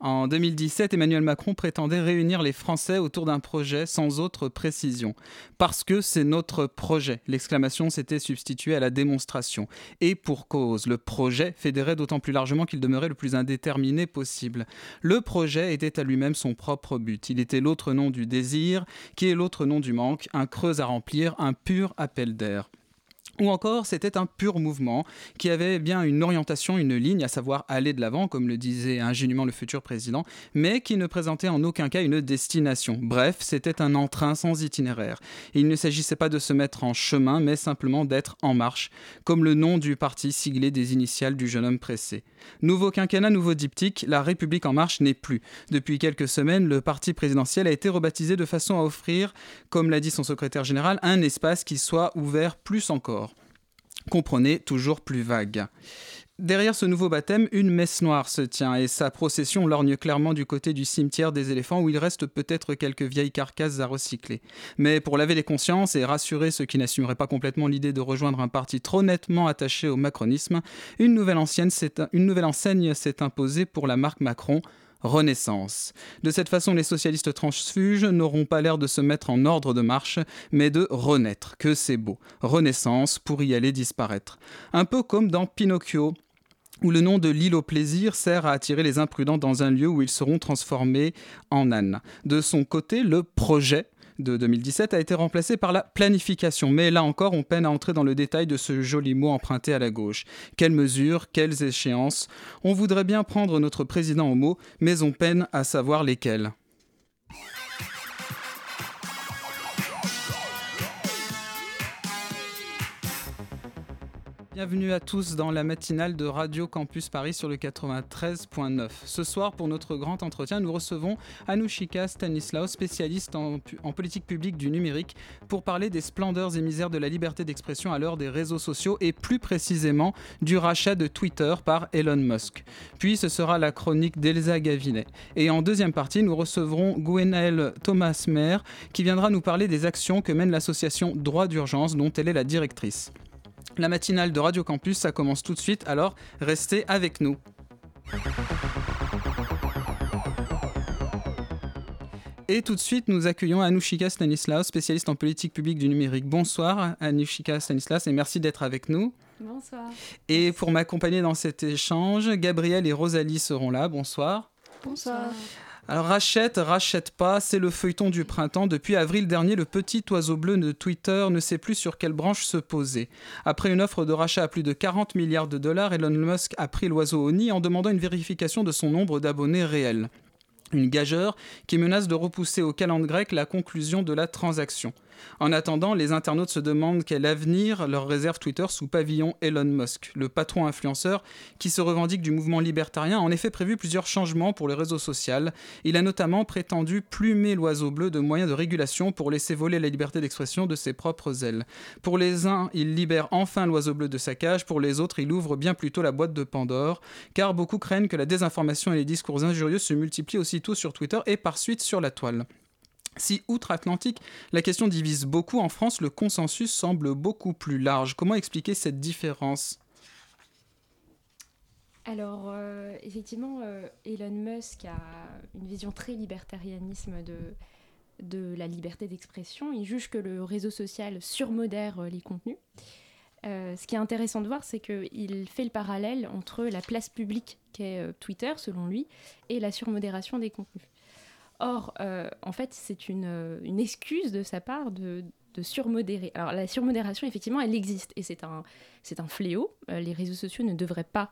En 2017, Emmanuel Macron prétendait réunir les Français autour d'un projet sans autre précision. Parce que c'est notre projet. L'exclamation s'était substituée à la démonstration. Et pour cause, le projet fédérait d'autant plus largement qu'il demeurait le plus indéterminé possible. Le projet était à lui-même son propre but. Il était l'autre nom du désir, qui est l'autre nom du manque, un creux à remplir, un pur appel d'air. Ou encore, c'était un pur mouvement qui avait bien une orientation, une ligne, à savoir aller de l'avant, comme le disait ingénument le futur président, mais qui ne présentait en aucun cas une destination. Bref, c'était un entrain sans itinéraire. il ne s'agissait pas de se mettre en chemin, mais simplement d'être en marche, comme le nom du parti siglé des initiales du jeune homme pressé. Nouveau quinquennat, nouveau diptyque, la République en marche n'est plus. Depuis quelques semaines, le parti présidentiel a été rebaptisé de façon à offrir, comme l'a dit son secrétaire général, un espace qui soit ouvert plus encore. Comprenez, toujours plus vague. Derrière ce nouveau baptême, une messe noire se tient et sa procession lorgne clairement du côté du cimetière des éléphants où il reste peut-être quelques vieilles carcasses à recycler. Mais pour laver les consciences et rassurer ceux qui n'assumeraient pas complètement l'idée de rejoindre un parti trop nettement attaché au macronisme, une nouvelle, une nouvelle enseigne s'est imposée pour la marque Macron, Renaissance. De cette façon, les socialistes transfuges n'auront pas l'air de se mettre en ordre de marche, mais de renaître, que c'est beau. Renaissance pour y aller disparaître. Un peu comme dans Pinocchio, où le nom de l'île au plaisir sert à attirer les imprudents dans un lieu où ils seront transformés en ânes. De son côté, le projet de 2017 a été remplacé par la planification. Mais là encore, on peine à entrer dans le détail de ce joli mot emprunté à la gauche. Quelles mesures, quelles échéances? On voudrait bien prendre notre président au mot, mais on peine à savoir lesquelles. Bienvenue à tous dans la matinale de Radio Campus Paris sur le 93.9. Ce soir, pour notre grand entretien, nous recevons Anouchika Stanislao, spécialiste en, politique publique du numérique, pour parler des splendeurs et misères de la liberté d'expression à l'heure des réseaux sociaux et plus précisément du rachat de Twitter par Elon Musk. Puis ce sera la chronique d'Elsa Gavinet. Et en deuxième partie, nous recevrons Gwenaëlle Thomas-Mer qui viendra nous parler des actions que mène l'association Droit d'urgence dont elle est la directrice. La matinale de Radio Campus, ça commence tout de suite, alors restez avec nous. Et tout de suite, nous accueillons Anouchika Stanislaus, spécialiste en politique publique du numérique. Bonsoir Anouchika Stanislaus et merci d'être avec nous. Bonsoir. Et pour m'accompagner dans cet échange, Gabriel et Rosalie seront là. Bonsoir. Bonsoir. Alors rachète, rachète pas, c'est le feuilleton du printemps. Depuis avril dernier, le petit oiseau bleu de Twitter ne sait plus sur quelle branche se poser. Après une offre de rachat à plus de 40 milliards de dollars, Elon Musk a pris l'oiseau au nid en demandant une vérification de son nombre d'abonnés réels. Une gageure qui menace de repousser au calendrier grec la conclusion de la transaction. En attendant, les internautes se demandent quel avenir leur réserve Twitter sous pavillon Elon Musk. Le patron influenceur, qui se revendique du mouvement libertarien, a en effet prévu plusieurs changements pour les réseaux sociaux. Il a notamment prétendu plumer l'oiseau bleu de moyens de régulation pour laisser voler la liberté d'expression de ses propres ailes. Pour les uns, il libère enfin l'oiseau bleu de sa cage, pour les autres, il ouvre bien plutôt la boîte de Pandore, car beaucoup craignent que la désinformation et les discours injurieux se multiplient aussitôt sur Twitter et par suite sur la toile. Si outre-Atlantique, la question divise beaucoup, en France, le consensus semble beaucoup plus large. Comment expliquer cette différence? Alors, euh, effectivement, euh, Elon Musk a une vision très libertarianisme de, la liberté d'expression. Il juge que le réseau social surmodère euh, les contenus. ce qui est intéressant de voir, c'est qu'il fait le parallèle entre la place publique qu'est Twitter, selon lui, et la surmodération des contenus. Or, euh, en fait, c'est une, euh, une, excuse de sa part de, surmodérer. Alors, la surmodération, effectivement, elle existe et c'est un, c'est un fléau. Euh, les réseaux sociaux ne devraient pas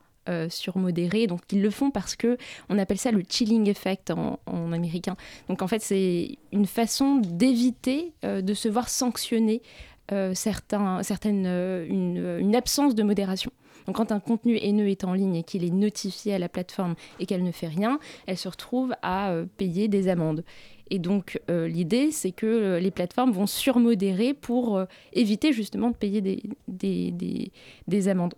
surmodérer, donc ils le font parce que on appelle ça le chilling effect en, américain. Donc, en fait, c'est une façon d'éviter de se voir sanctionner certaines, une absence de modération. Donc quand un contenu haineux est en ligne et qu'il est notifié à la plateforme et qu'elle ne fait rien, elle se retrouve à euh, payer des amendes. Et donc l'idée, c'est que les plateformes vont surmodérer pour éviter justement de payer des, des, des amendes.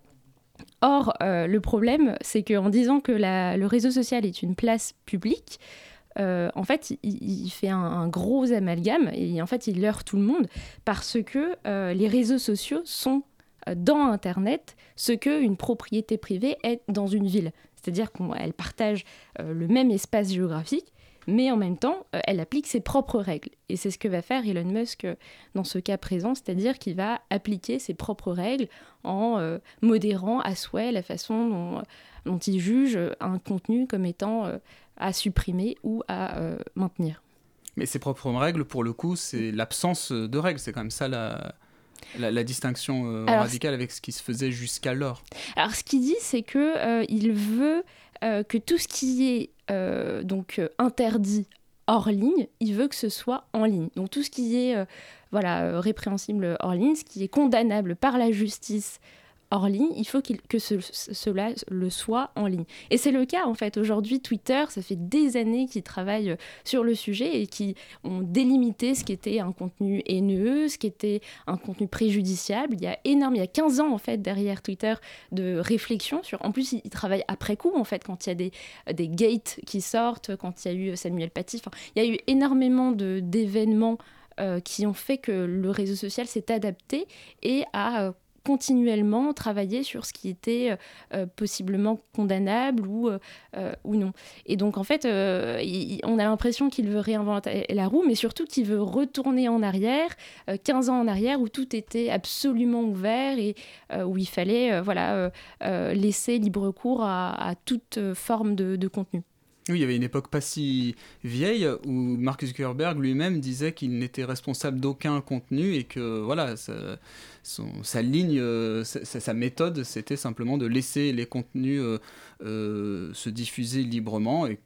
Or, euh, le problème, c'est qu'en disant que le réseau social est une place publique, euh, en fait, il, fait un, gros amalgame et en fait, il leurre tout le monde parce que euh, les réseaux sociaux sont dans Internet ce qu'une propriété privée est dans une ville. C'est-à-dire qu'elle partage le même espace géographique, mais en même temps, euh, elle applique ses propres règles. Et c'est ce que va faire Elon Musk euh, dans ce cas présent, c'est-à-dire qu'il va appliquer ses propres règles en euh, modérant à souhait la façon dont, il juge un contenu comme étant à supprimer ou à maintenir. Mais ses propres règles, pour le coup, c'est l'absence de règles. C'est quand même ça la, la, distinction radicale avec ce qui se faisait jusqu'alors. Alors, ce qu'il dit, c'est que il veut que tout ce qui est euh, donc euh, interdit hors ligne, il veut que ce soit en ligne. Donc tout ce qui est euh, voilà, répréhensible hors ligne, ce qui est condamnable par la justice hors ligne, il faut que cela le soit en ligne. Et c'est le cas en fait. Aujourd'hui, Twitter, ça fait des années qu'ils travaillent sur le sujet et qui ont délimité ce qui était un contenu haineux, ce qui était un contenu préjudiciable. Il y a énorme, il y a 15 ans en fait derrière Twitter de réflexion sur. En plus, ils travaillent après coup en fait quand il y a des, des gates qui sortent, quand il y a eu Samuel Paty. Il y a eu énormément d'événements euh, qui ont fait que le réseau social s'est adapté et a euh, continuellement travailler sur ce qui était euh, euh, possiblement condamnable ou, euh, ou non. Et donc en fait, on a l'impression qu'il veut réinventer la roue, mais surtout qu'il veut retourner en arrière, 15 ans en arrière, où tout était absolument ouvert et où il fallait voilà, laisser libre cours à, toute forme de, contenu. Oui, il y avait une époque pas si vieille où Mark Zuckerberg lui-même disait qu'il n'était responsable d'aucun contenu et que voilà, sa ligne, euh, sa, méthode, c'était simplement de laisser les contenus euh, euh, se diffuser librement. Et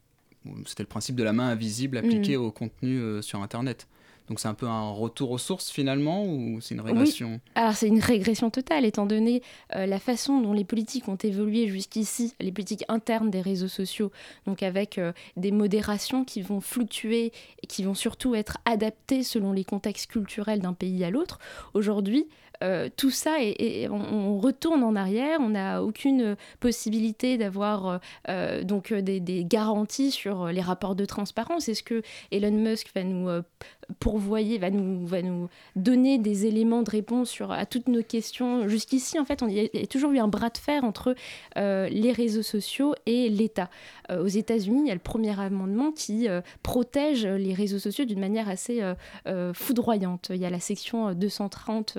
c'était le principe de la main invisible appliqué mmh. au contenu sur Internet. Donc c'est un peu un retour aux sources finalement ou c'est une régression? Alors c'est une régression totale étant donné euh, la façon dont les politiques ont évolué jusqu'ici, les politiques internes des réseaux sociaux, donc avec euh, des modérations qui vont fluctuer et qui vont surtout être adaptées selon les contextes culturels d'un pays à l'autre. Aujourd'hui, euh, tout ça, et, on, retourne en arrière, on n'a aucune possibilité d'avoir donc des, des, garanties sur les rapports de transparence. Est-ce que Elon Musk va nous pourvoyer, va nous, va nous donner des éléments de réponse sur, à toutes nos questions. Jusqu'ici, en fait, on, il y a toujours eu un bras de fer entre euh, les réseaux sociaux et l'État. Euh, aux États-Unis, il y a le premier amendement qui euh, protège les réseaux sociaux d'une manière assez foudroyante. Il y a la section 230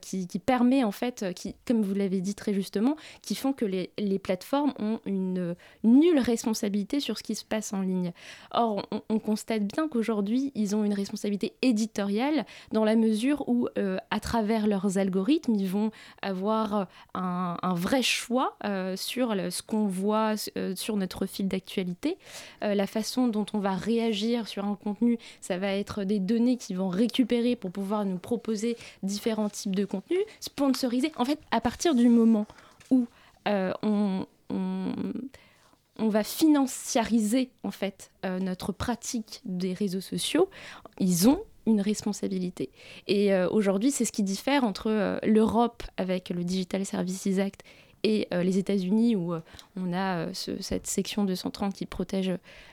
qui, qui, permet, en fait, qui, comme vous l'avez dit très justement, qui font que les, les plateformes ont une nulle responsabilité sur ce qui se passe en ligne. Or, on, on constate bien qu'aujourd'hui, ils ont une responsabilité éditoriale dans la mesure où, euh, à travers leurs algorithmes, ils vont avoir un, vrai choix euh, sur ce qu'on voit euh, sur notre fil d'actualité. la façon dont on va réagir sur un contenu, ça va être des données qu'ils vont récupérer pour pouvoir nous proposer différents types de contenus, sponsorisés. En fait, à partir du moment où on, on va financiariser en fait notre pratique des réseaux sociaux ils ont une responsabilité. Et euh, aujourd'hui, c'est ce qui diffère entre euh, l'Europe avec le Digital Services Act et euh, les États-Unis où on a cette section 230 qui protège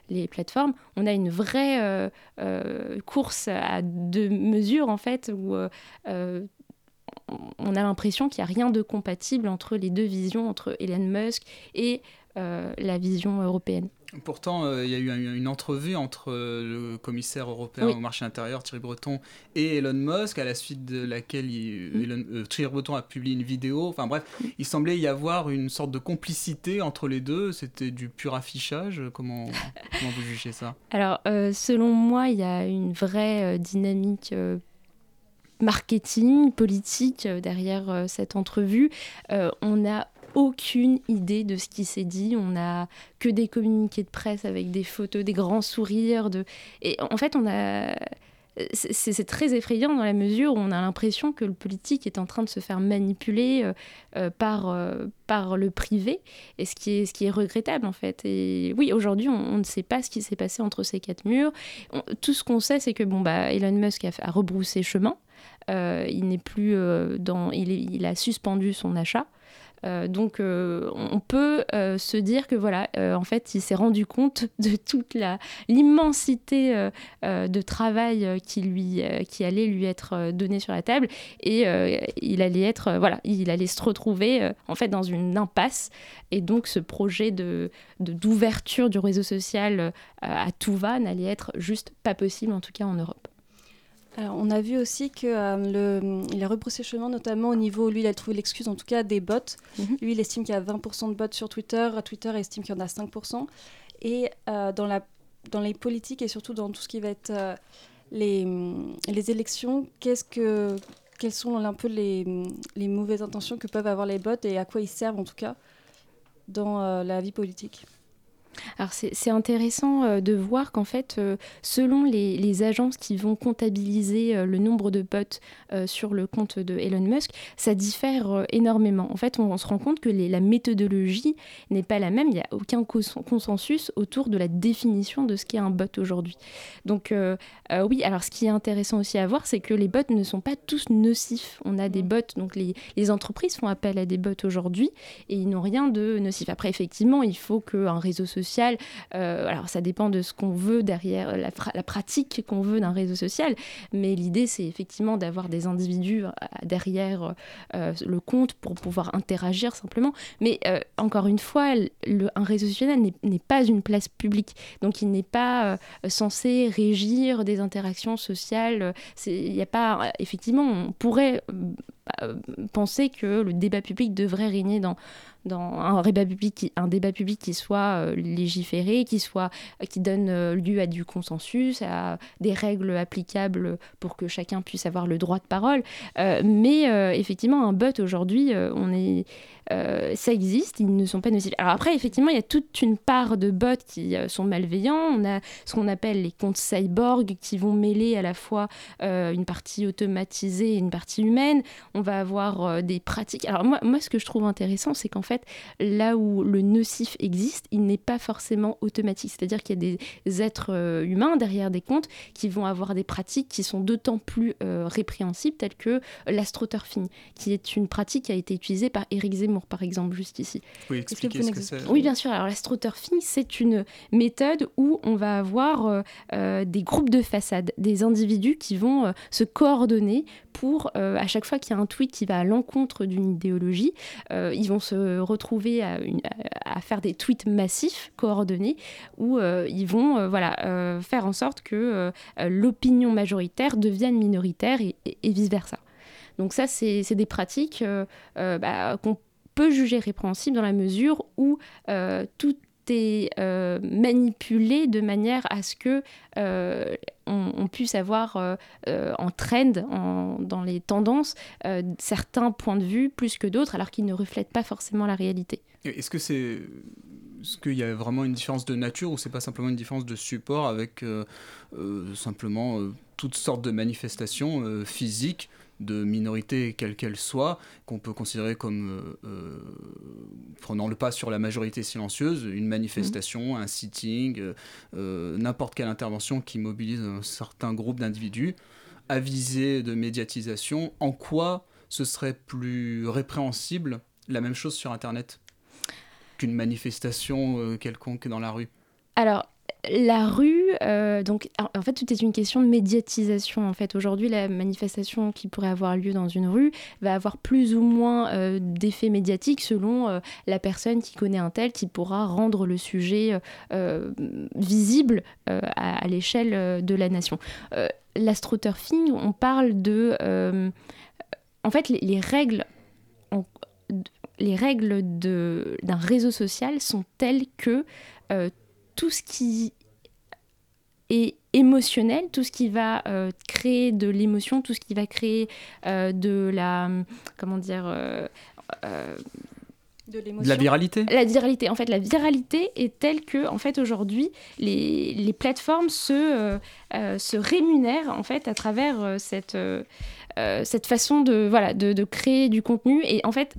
les plateformes. On a une vraie course à deux mesures en fait où on a l'impression qu'il n'y a rien de compatible entre les deux visions, entre Elon Musk et la vision européenne. Pourtant, euh, il y a eu une entrevue entre euh, le commissaire européen au marché intérieur, Thierry Breton, et Elon Musk, à la suite de laquelle euh, Thierry Breton a publié une vidéo. Enfin bref, il semblait y avoir une sorte de complicité entre les deux. C'était du pur affichage. Comment, comment vous jugez ça? Alors, selon moi, il y a une vraie dynamique marketing, politique derrière cette entrevue. on a aucune idée de ce qui s'est dit. On n'a que des communiqués de presse avec des photos, des grands sourires. Et en fait, on a c'est très effrayant dans la mesure où on a l'impression que le politique est en train de se faire manipuler par, par le privé, et ce qui, est, ce qui est regrettable en fait. Et oui, aujourd'hui, on, ne sait pas ce qui s'est passé entre ces quatre murs. tout ce qu'on sait, c'est que bon, bah, Elon Musk a, rebroussé chemin. il n'est plus dans, il, a suspendu son achat. Euh, donc euh, on peut euh, se dire que voilà, en fait, il s'est rendu compte de toute l'immensité de travail qui lui qui allait lui être donné sur la table. Et il allait être voilà, il allait se retrouver en fait dans une impasse. Et donc ce projet de d'ouverture du réseau social à tout va n'allait être juste pas possible en tout cas en Europe on a vu aussi qu'il euh, a rebroussé chemin, notamment au niveau, lui, il a trouvé l'excuse, en tout cas, des bots. Mhm. Lui, il estime qu'il y a 20% de bots sur Twitter. Twitter estime qu'il y en a 5%. Et euh, dans, la, dans les politiques et surtout dans tout ce qui va être euh, les, les élections, qu'est-ce que, quelles sont un peu les, les mauvaises intentions que peuvent avoir les bots et à quoi ils servent, en tout cas, dans la vie politique? Alors c'est intéressant euh, de voir qu'en fait, euh, selon les, agences qui vont comptabiliser euh, le nombre de bots sur le compte de Elon Musk, ça diffère énormément. En fait, on, se rend compte que la méthodologie n'est pas la même. Il n'y a aucun consensus autour de la définition de ce qu'est un bot aujourd'hui. Donc oui, alors ce qui est intéressant aussi à voir, c'est que les bots ne sont pas tous nocifs. On a des bots, donc les, les entreprises font appel à des bots aujourd'hui et ils n'ont rien de nocif. Après, effectivement, il faut qu'un réseau social euh, alors ça dépend de ce qu'on veut derrière, la, la pratique qu'on veut d'un réseau social, mais l'idée c'est effectivement d'avoir des individus euh, derrière euh, le compte pour pouvoir interagir simplement. Mais encore une fois, le, un réseau social n'est pas une place publique, donc il n'est pas censé régir des interactions sociales. Il n'y a pas, effectivement, on pourrait penser que le débat public devrait régner dans un débat public qui, soit euh, légiféré, qui, soit, qui donne euh, lieu à du consensus, à des règles applicables pour que chacun puisse avoir le droit de parole. Euh, mais effectivement, un bot aujourd'hui, on est euh, ça existe, ils ne sont pas nocifs. Alors après, effectivement, il y a toute une part de bots qui euh, sont malveillants. On a ce qu'on appelle les comptes cyborg qui vont mêler à la fois euh, une partie automatisée et une partie humaine. On va avoir des pratiques. Alors moi, moi, ce que je trouve intéressant, c'est qu'en fait, là où le nocif existe, il n'est pas forcément automatique. C'est-à-dire qu'il y a des êtres humains derrière des comptes qui vont avoir des pratiques qui sont d'autant plus répréhensibles, telles que l'astroturfing, qui est une pratique qui a été utilisée par Eric Zemmour par exemple, juste ici. Oui, expliquer ce que c'est. Oui, bien sûr. Alors, l'astroturfing, c'est une méthode où on va avoir euh, euh, des groupes de façades, des individus qui vont euh, se coordonner pour, à chaque fois qu'il y a un tweet qui va à l'encontre d'une idéologie, ils vont se retrouver à, à, faire des tweets massifs, coordonnés, où ils vont voilà, faire en sorte que l'opinion majoritaire devienne minoritaire et, vice-versa. Donc ça, c'est des pratiques bah, qu'on peut juger répréhensible dans la mesure où euh, tout est euh, manipulé de manière à ce que euh, on, puisse avoir en trend, dans les tendances, certains points de vue plus que d'autres, alors qu'ils ne reflètent pas forcément la réalité. Est-ce que c'est est-ce qu'il y a vraiment une différence de nature ou c'est pas simplement une différence de support avec simplement toutes sortes de manifestations physiques de minorité quelle qu'elle soit, qu'on peut considérer comme euh, euh, prenant le pas sur la majorité silencieuse, une manifestation, un sitting, euh, n'importe quelle intervention qui mobilise un certain groupe d'individus, avisé de médiatisation, en quoi ce serait plus répréhensible la même chose sur Internet qu'une manifestation quelconque dans la rue? Alors, la rue, euh, donc en fait tout est une question de médiatisation. En fait aujourd'hui la manifestation qui pourrait avoir lieu dans une rue va avoir plus ou moins euh, d'effet médiatique selon euh, la personne qui connaît un tel qui pourra rendre le sujet visible à, l'échelle de la nation. L'astroturfing, on parle de, en fait les, règles. les règles d'un réseau social sont telles que tout ce qui est émotionnel, tout ce qui va euh, créer de l'émotion, tout ce qui va créer euh, de la, comment dire, euh, de, la viralité La viralité. En fait, la viralité est telle que, en fait, aujourd'hui, les, les, plateformes se, euh, euh, se rémunèrent, en fait, à travers cette, cette façon de, voilà, de, de, créer du contenu. Et en fait,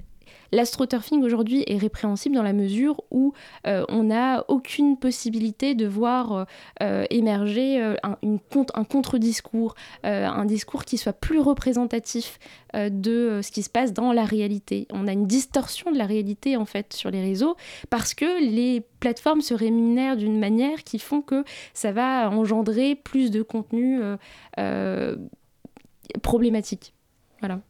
L'astroturfing aujourd'hui est répréhensible dans la mesure où euh, on n'a aucune possibilité de voir euh, euh, émerger un, une, un contre-discours, un discours qui soit plus représentatif de ce qui se passe dans la réalité. On a une distorsion de la réalité en fait sur les réseaux parce que les plateformes se rémunèrent d'une manière qui font que ça va engendrer plus de contenu problématique. Voilà.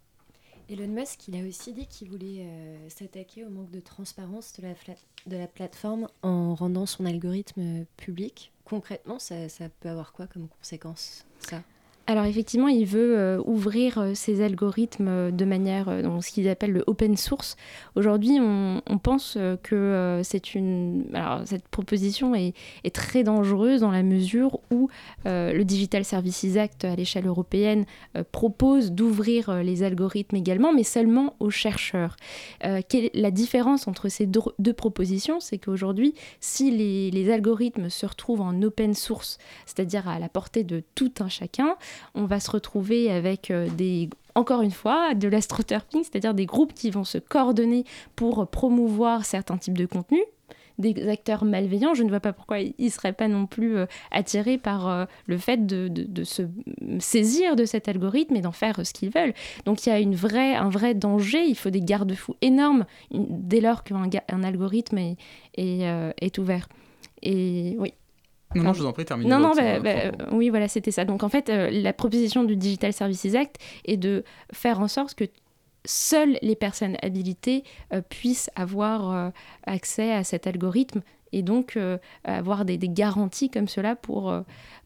Elon Musk, il a aussi dit qu'il voulait euh, s'attaquer au manque de transparence de la, plateforme en rendant son algorithme public. Concrètement, ça, ça peut avoir quoi comme conséquence, ça? Alors effectivement, il veut euh, ouvrir euh, ses algorithmes euh, de manière, dans ce qu'ils appellent le open source. Aujourd'hui, on, pense que cette proposition est, très dangereuse dans la mesure où le Digital Services Act à l'échelle européenne propose d'ouvrir les algorithmes également, mais seulement aux chercheurs. la différence entre ces deux, propositions, c'est qu'aujourd'hui, si les algorithmes se retrouvent en open source, c'est-à-dire à la portée de tout un chacun, on va se retrouver avec euh, des encore une fois, de l'astroturfing, c'est-à-dire des groupes qui vont se coordonner pour promouvoir certains types de contenus, des acteurs malveillants, je ne vois pas pourquoi ils ne seraient pas non plus euh, attirés par euh, le fait de, se saisir de cet algorithme et d'en faire ce qu'ils veulent. Donc il y a une un vrai danger, il faut des garde-fous énormes dès lors qu'un algorithme est, est ouvert. Et oui. Non, non, je vous en prie, terminez. Non, non, bah, bah, oui, voilà, c'était ça. Donc en fait, euh, la proposition du Digital Services Act est de faire en sorte que seules les personnes habilitées euh, puissent avoir euh, accès à cet algorithme et donc avoir des, garanties comme cela pour,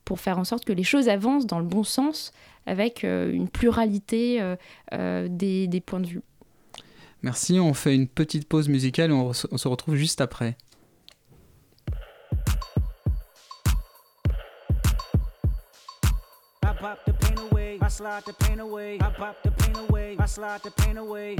pour faire en sorte que les choses avancent dans le bon sens avec une pluralité des, des, points de vue. Merci, on fait une petite pause musicale et on se retrouve juste après. Pop the pain away. I slide the pain away. I pop the pain away. I slide the pain away.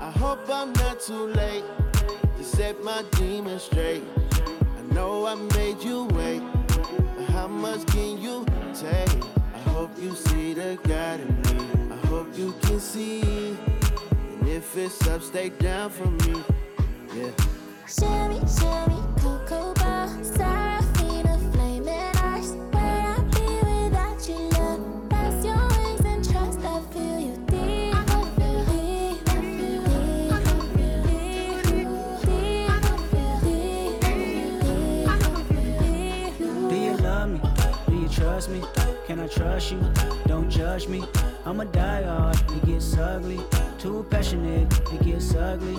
I hope I'm not too late to set my demons straight I made you wait, how much can you take? I hope you see the God in me. I hope you can see. And if it's up, stay down for me. Yeah. Sherry, Sherry, Cocoa Bar, Can I trust you? Don't judge me. I'm a die hard, it gets ugly. Too passionate, it gets ugly.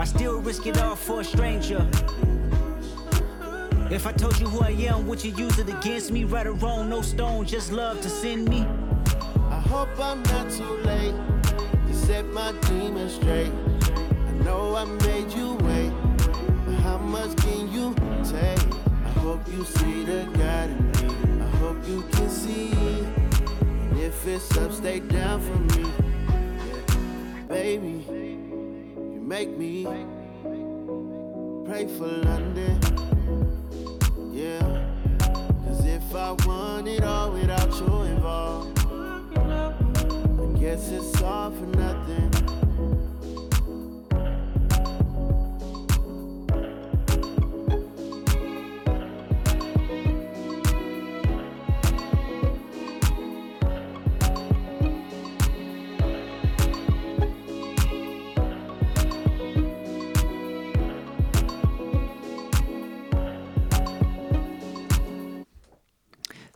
I still risk it all for a stranger. If I told you who I am, would you use it against me? Right or wrong, no stone, just love to send me. I hope I'm not too late to set my demons straight. I know I made you wait, but how much can you take? I hope you see the God in me. I hope you can see. And if it's up, stay down for me. Yeah. Baby, make me pray for London. Yeah, cause if I want it all without you involved, I guess it's all for nothing.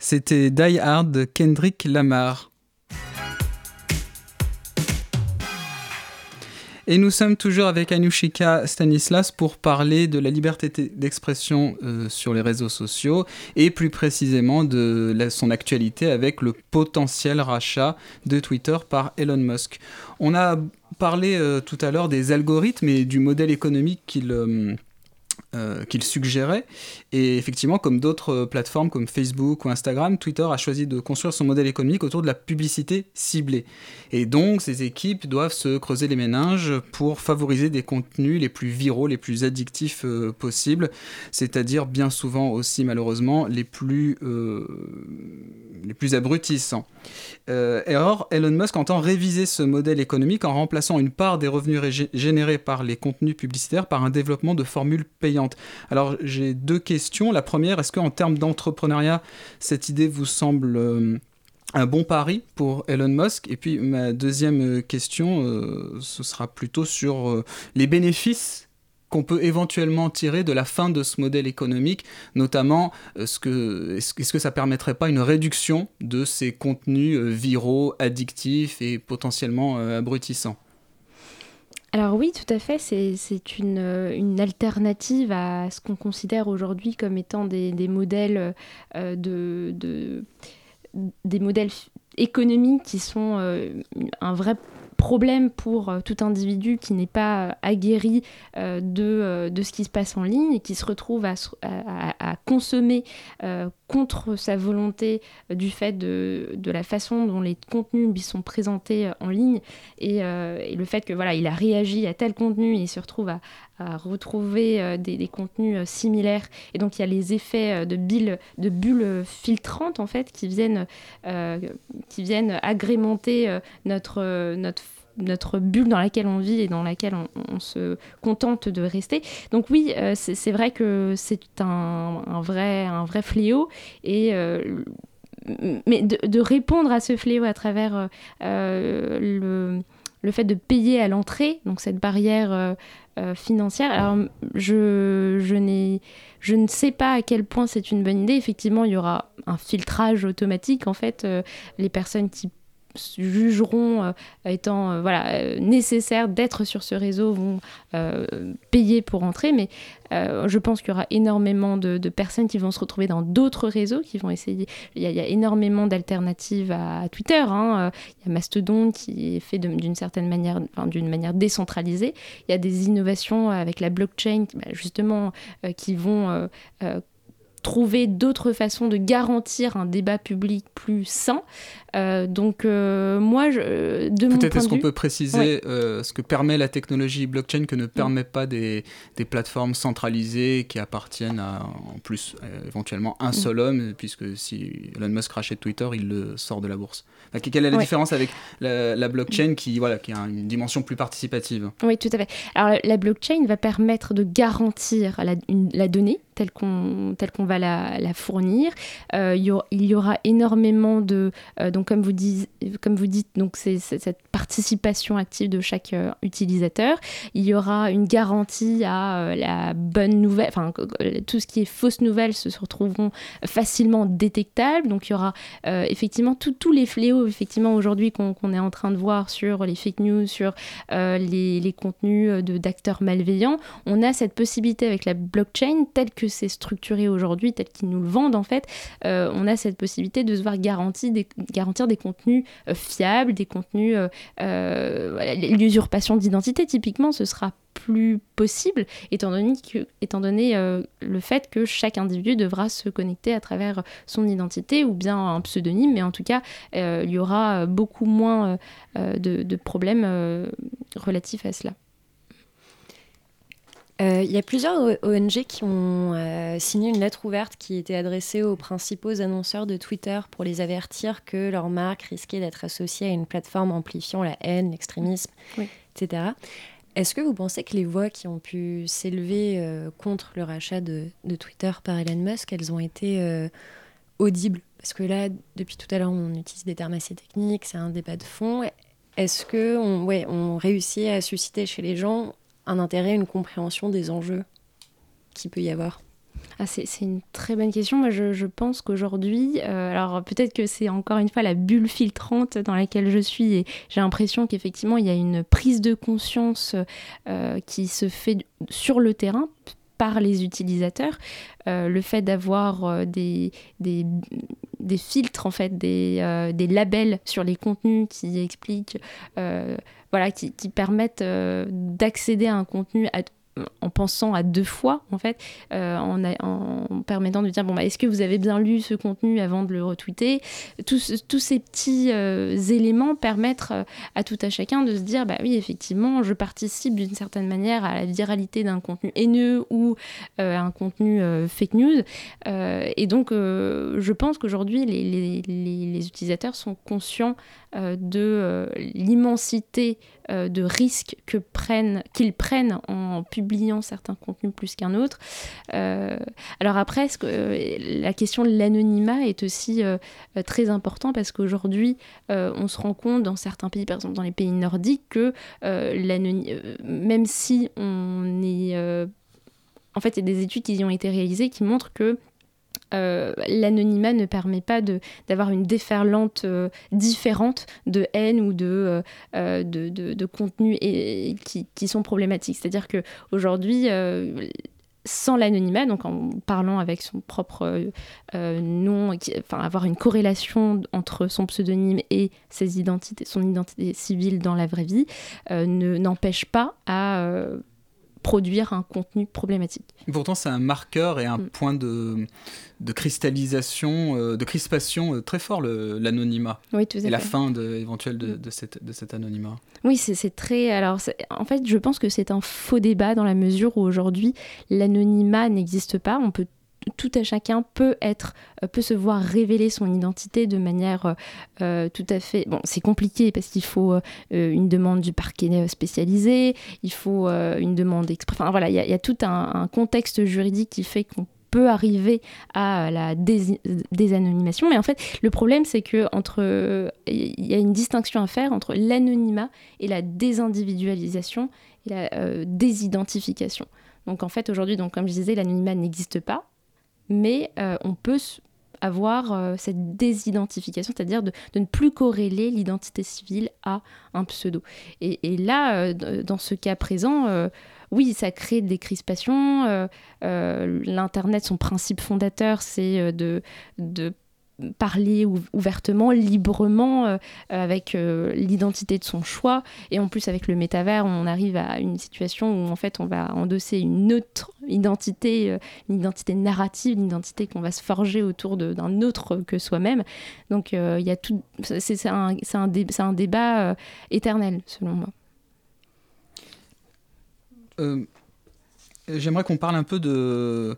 C'était Die Hard de Kendrick Lamar. Et nous sommes toujours avec Anushika Stanislas pour parler de la liberté d'expression euh, sur les réseaux sociaux et plus précisément de son actualité avec le potentiel rachat de Twitter par Elon Musk. On a parlé euh, tout à l'heure des algorithmes et du modèle économique qu'il euh, euh, qu'il suggérait. Et effectivement, comme d'autres euh, plateformes comme Facebook ou Instagram, Twitter a choisi de construire son modèle économique autour de la publicité ciblée. Et donc, ces équipes doivent se creuser les méninges pour favoriser des contenus les plus viraux, les plus addictifs euh, possibles, c'est-à-dire bien souvent aussi malheureusement les plus, les plus abrutissants. et or, Elon Musk entend réviser ce modèle économique en remplaçant une part des revenus générés par les contenus publicitaires par un développement de formules payantes alors j'ai deux questions. La première, est-ce qu'en termes d'entrepreneuriat, cette idée vous semble euh, un bon pari pour Elon Musk? Et puis ma deuxième question, euh, ce sera plutôt sur euh, les bénéfices qu'on peut éventuellement tirer de la fin de ce modèle économique, notamment est-ce que, est-ce que ça permettrait pas une réduction de ces contenus viraux, addictifs et potentiellement abrutissants? Alors oui, tout à fait, c'est une, euh, une, alternative à ce qu'on considère aujourd'hui comme étant des, modèles euh, de, de, des modèles économiques qui sont euh, un vrai problème pour tout individu qui n'est pas aguerri de, de, ce qui se passe en ligne et qui se retrouve à, à, consommer contre sa volonté du fait de, de, la façon dont les contenus lui sont présentés en ligne. Et, et, le fait que voilà il a réagi à tel contenu et il se retrouve à, à retrouver des, contenus similaires. Et donc il y a les effets de, bulles, de bulles filtrantes en fait qui viennent, qui viennent agrémenter notre, notre notre bulle dans laquelle on vit et dans laquelle on, se contente de rester. Donc oui, euh, c'est vrai que c'est un, vrai, un vrai fléau et euh, mais de, répondre à ce fléau à travers euh, le, fait de payer à l'entrée, donc cette barrière financière. Alors je, je, je ne sais pas à quel point c'est une bonne idée. Effectivement, il y aura un filtrage automatique. En fait, les personnes qui jugeront euh, étant euh, voilà, euh, nécessaire d'être sur ce réseau vont payer pour entrer. Mais je pense qu'il y aura énormément de, personnes qui vont se retrouver dans d'autres réseaux, qui vont essayer. Il y a, énormément d'alternatives à, Twitter. Hein. Il y a Mastodon qui est fait d'une certaine manière, d'une manière décentralisée. Il y a des innovations avec la blockchain, bah, justement, qui vont trouver d'autres façons de garantir un débat public plus sain. Euh, donc euh, moi, je, de mon Peut-être est-ce qu'on peut préciser euh, ce que permet la technologie blockchain que ne permet pas des, des, plateformes centralisées qui appartiennent à, en plus, éventuellement un mm. seul homme, puisque si Elon Musk rachète Twitter, il le sort de la bourse. quelle est la différence avec la, blockchain qui, voilà, qui a une dimension plus participative Oui, tout à fait. Alors la blockchain va permettre de garantir la, la donnée telle qu'on qu'on va la, la fournir. il, y aura, il, y aura, énormément de... donc donc comme vous, dites, donc c'est cette participation active de chaque utilisateur. Il y aura une garantie à la bonne nouvelle, enfin tout ce qui est fausse nouvelle se retrouveront facilement détectables. Donc il y aura effectivement tous les fléaux effectivement aujourd'hui qu'on est en train de voir sur les fake news, sur les, les, contenus d'acteurs malveillants. On a cette possibilité avec la blockchain telle que c'est structuré aujourd'hui, tel qu'ils nous le vendent en fait, euh, on a cette possibilité de se voir garantir des, des contenus euh, fiables, des contenus... Euh, l'usurpation d'identité, typiquement, ce sera plus possible, étant donné, le fait que chaque individu devra se connecter à travers son identité ou bien un pseudonyme, mais en tout cas, il y aura beaucoup moins de, problèmes relatifs à cela. Euh, il y a plusieurs ONG qui ont euh, signé une lettre ouverte qui était adressée aux principaux annonceurs de Twitter pour les avertir que leur marque risquait d'être associée à une plateforme amplifiant la haine, l'extrémisme, etc. Est-ce que vous pensez que les voix qui ont pu s'élever euh, contre le rachat de, de, Twitter par Elon Musk, elles ont été audibles? Parce que là, depuis tout à l'heure, on utilise des termes assez techniques, c'est un débat de fond. Est-ce qu'on ouais, on réussit à susciter chez les gens un intérêt, une compréhension des enjeux qu'il peut y avoir ah, c'est une très bonne question. Moi, je, pense qu'aujourd'hui, euh, alors peut-être que c'est encore une fois la bulle filtrante dans laquelle je suis et j'ai l'impression qu'effectivement, il y a une prise de conscience euh, qui se fait sur le terrain par les utilisateurs. Euh, le fait d'avoir des, des, des, filtres, en fait, des, des, labels sur les contenus qui expliquent voilà, qui, permettent euh, d'accéder à un contenu en pensant à deux fois, en fait, euh, en, permettant de dire, bon, bah, est-ce que vous avez bien lu ce contenu avant de le retweeter? Tous, tous, ces petits euh, éléments permettent euh, à tout à chacun de se dire, bah oui, effectivement, je participe d'une certaine manière à la viralité d'un contenu haineux ou un contenu fake news. et donc, je pense qu'aujourd'hui, les, les, utilisateurs sont conscients de l'immensité de risques que prennent, qu'ils prennent en publiant certains contenus plus qu'un autre. Euh, alors après, euh, la question de l'anonymat est aussi euh, très important parce qu'aujourd'hui, on se rend compte dans certains pays, par exemple dans les pays nordiques, que même si on est... en fait, il y a des études qui y ont été réalisées qui montrent que euh, l'anonymat ne permet pas d'avoir une déferlante euh, différente de haine ou de, euh, de, de, contenus et, qui, sont problématiques. C'est-à-dire qu'aujourd'hui, sans l'anonymat, donc en parlant avec son propre nom, enfin avoir une corrélation entre son pseudonyme et ses identités, son identité civile dans la vraie vie, n'empêche pas à produire un contenu problématique. Pourtant, c'est un marqueur et un mm. point de, de cristallisation, euh, de crispation euh, très fort, l'anonymat. Oui, tout à Et la fin de, éventuelle de, de, cette, de cet anonymat. Oui, c'est très. Alors, en fait, je pense que c'est un faux débat dans la mesure où aujourd'hui, l'anonymat n'existe pas. On peut tout à chacun peut être, euh, peut se voir révéler son identité de manière euh, euh, tout à fait. Bon, c'est compliqué parce qu'il faut une demande du parquet spécialisé, il faut une demande. Enfin voilà, il y, a tout un, contexte juridique qui fait qu'on peut arriver à la désanonymation. Mais en fait, le problème, c'est que entre, il y a une distinction à faire entre l'anonymat et la désindividualisation et la désidentification. Donc en fait, aujourd'hui, donc comme je disais, l'anonymat n'existe pas mais euh, on peut avoir euh, cette désidentification, c'est-à-dire de, ne plus corréler l'identité civile à un pseudo. Et, là, euh, dans ce cas présent, oui, ça crée des crispations. L'Internet, son principe fondateur, c'est de, de parler ouvertement, librement, euh, avec euh, l'identité de son choix. Et en plus, avec le métavers, on arrive à une situation où en fait, on va endosser une autre identité, euh, une identité narrative, une identité qu'on va se forger autour d'un autre que soi-même. Donc. C'est un, un, un, débat éternel, selon moi. J'aimerais qu'on parle un peu de.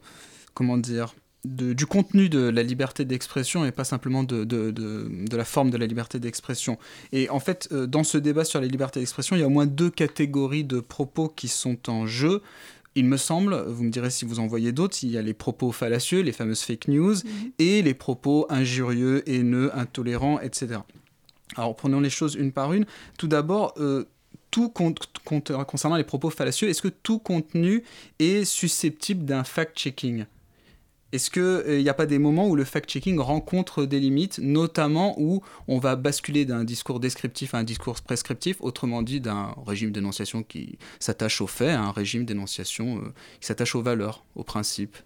Comment dire du contenu de la liberté d'expression et pas simplement de, de, la forme de la liberté d'expression. Et en fait, euh, dans ce débat sur la liberté d'expression, il y a au moins deux catégories de propos qui sont en jeu. il me semble, vous me direz si vous en voyez d'autres, il y a les propos fallacieux, les fameuses fake news, mhm. et les propos injurieux, haineux, intolérants, etc. Alors prenons les choses une par une. Tout d'abord, euh, tout concernant les propos fallacieux, est-ce que tout contenu est susceptible d'un fact-checking? Est-ce qu'il n'y euh, a pas des moments où le fact-checking rencontre des limites, notamment où on va basculer d'un discours descriptif à un discours prescriptif, autrement dit d'un régime d'énonciation qui s'attache aux faits à un régime d'énonciation euh, qui s'attache aux valeurs, aux principes?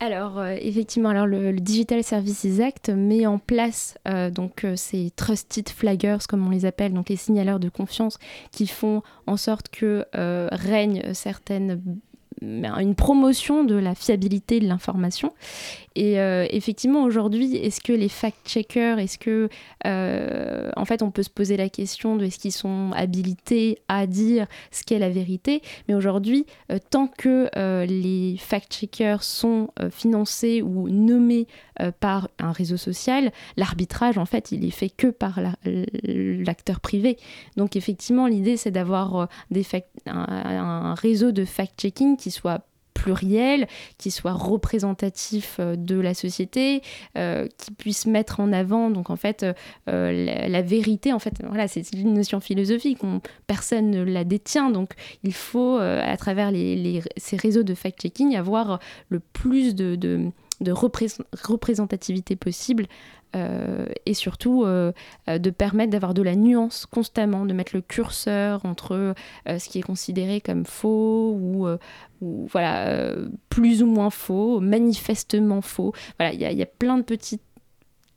Alors euh, effectivement, le, Digital Services Act met en place donc ces trusted flaggers comme on les appelle, donc les signaleurs de confiance qui font en sorte que règnent certaines une promotion de la fiabilité de l'information. Et euh, effectivement, aujourd'hui, est-ce que les fact-checkers, est-ce que, euh, en fait, on peut se poser la question de est-ce qu'ils sont habilités à dire ce qu'est la vérité Mais aujourd'hui, euh, tant que les fact-checkers sont financés ou nommés par un réseau social, l'arbitrage, en fait, il est fait que par l'acteur privé. Donc, effectivement, l'idée, c'est d'avoir un, un réseau de fact-checking qui soit pluriel, qui soit représentatif euh, de la société, euh, qui puisse mettre en avant donc en fait euh, la, vérité. En fait, voilà, c'est une notion philosophique. personne ne la détient, donc il faut à travers ces réseaux de fact-checking avoir le plus de représentativité possible euh, et surtout euh, euh, de permettre d'avoir de la nuance constamment, de mettre le curseur entre ce qui est considéré comme faux ou, voilà, plus ou moins faux, manifestement faux. Voilà, il y, a plein de petites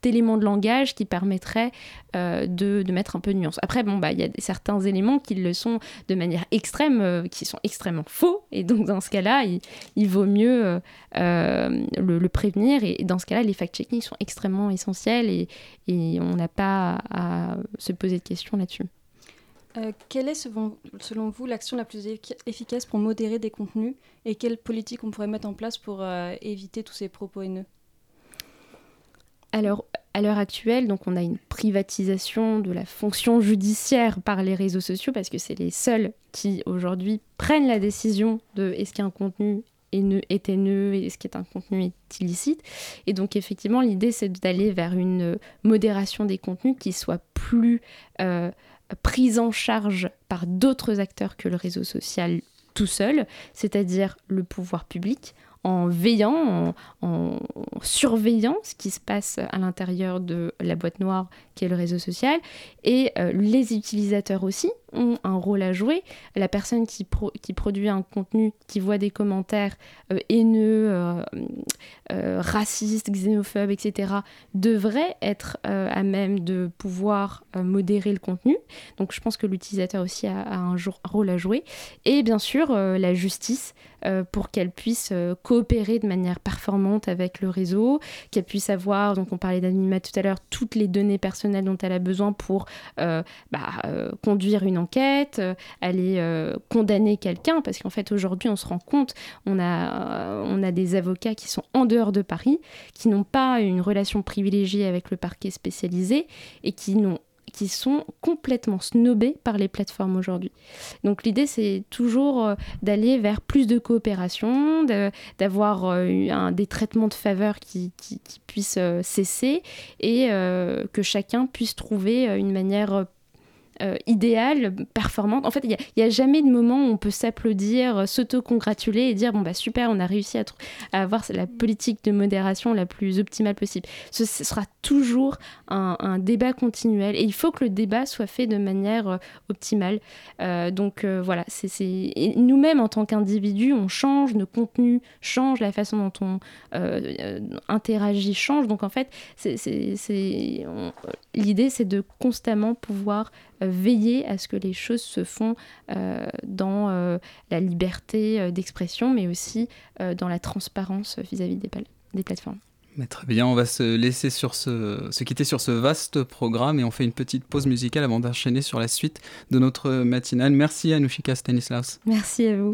éléments de langage qui permettraient euh, de, mettre un peu de nuance. Après, bon, bah, il y a certains éléments qui le sont de manière extrême, euh, qui sont extrêmement faux, et donc dans ce cas-là, il, vaut mieux euh, le, prévenir, et dans ce cas-là, les fact-checking sont extrêmement essentiels, et, on n'a pas à, se poser de questions là-dessus. quelle est, selon, selon vous, l'action la plus efficace pour modérer des contenus? Et quelle politique on pourrait mettre en place pour éviter tous ces propos haineux? Alors, à l'heure actuelle, donc on a une privatisation de la fonction judiciaire par les réseaux sociaux parce que c'est les seuls qui aujourd'hui prennent la décision de est-ce qu'un contenu est haineux et est-ce qu'un contenu est illicite. Et donc effectivement, l'idée c'est d'aller vers une modération des contenus qui soit plus euh, prise en charge par d'autres acteurs que le réseau social tout seul, c'est-à-dire le pouvoir public, en veillant, en, surveillant ce qui se passe à l'intérieur de la boîte noire qui est le réseau social. Et euh, les utilisateurs aussi ont un rôle à jouer. La personne qui, produit un contenu, qui voit des commentaires euh, haineux, euh, racistes, xénophobes, etc., devrait être à même de pouvoir modérer le contenu. Donc je pense que l'utilisateur aussi a, un, rôle à jouer. Et bien sûr, la justice pour qu'elle puisse coopérer de manière performante avec le réseau, qu'elle puisse avoir, donc on parlait d'anonymat tout à l'heure, toutes les données personnelles dont elle a besoin pour euh, bah, euh, conduire une enquête, euh, aller condamner quelqu'un, parce qu'en fait aujourd'hui on se rend compte, on a, on a des avocats qui sont en dehors de Paris, qui n'ont pas une relation privilégiée avec le parquet spécialisé et qui n'ont qui sont complètement snobés par les plateformes aujourd'hui. Donc l'idée, c'est toujours euh, d'aller vers plus de coopération, d'avoir euh, des traitements de faveur qui, puissent euh, cesser et que chacun puisse trouver une manière euh, idéale, performante. En fait, il n'y a, jamais de moment où on peut s'applaudir, euh, s'auto-congratuler et dire bon bah super, on a réussi à, avoir la politique de modération la plus optimale possible. Ce, sera toujours un, débat continuel et il faut que le débat soit fait de manière euh, optimale. donc voilà, c'est nous-mêmes en tant qu'individus, on change, nos contenus changent, la façon dont on interagit change. Donc en fait, l'idée c'est de constamment pouvoir veiller à ce que les choses se font euh, dans euh, la liberté euh, d'expression, mais aussi dans la transparence vis-à-vis des, des, plateformes. Mais très bien, on va se laisser sur ce, se quitter sur ce vaste programme et on fait une petite pause musicale avant d'enchaîner sur la suite de notre matinale. Merci à Nushika Stanislaus. Merci à vous.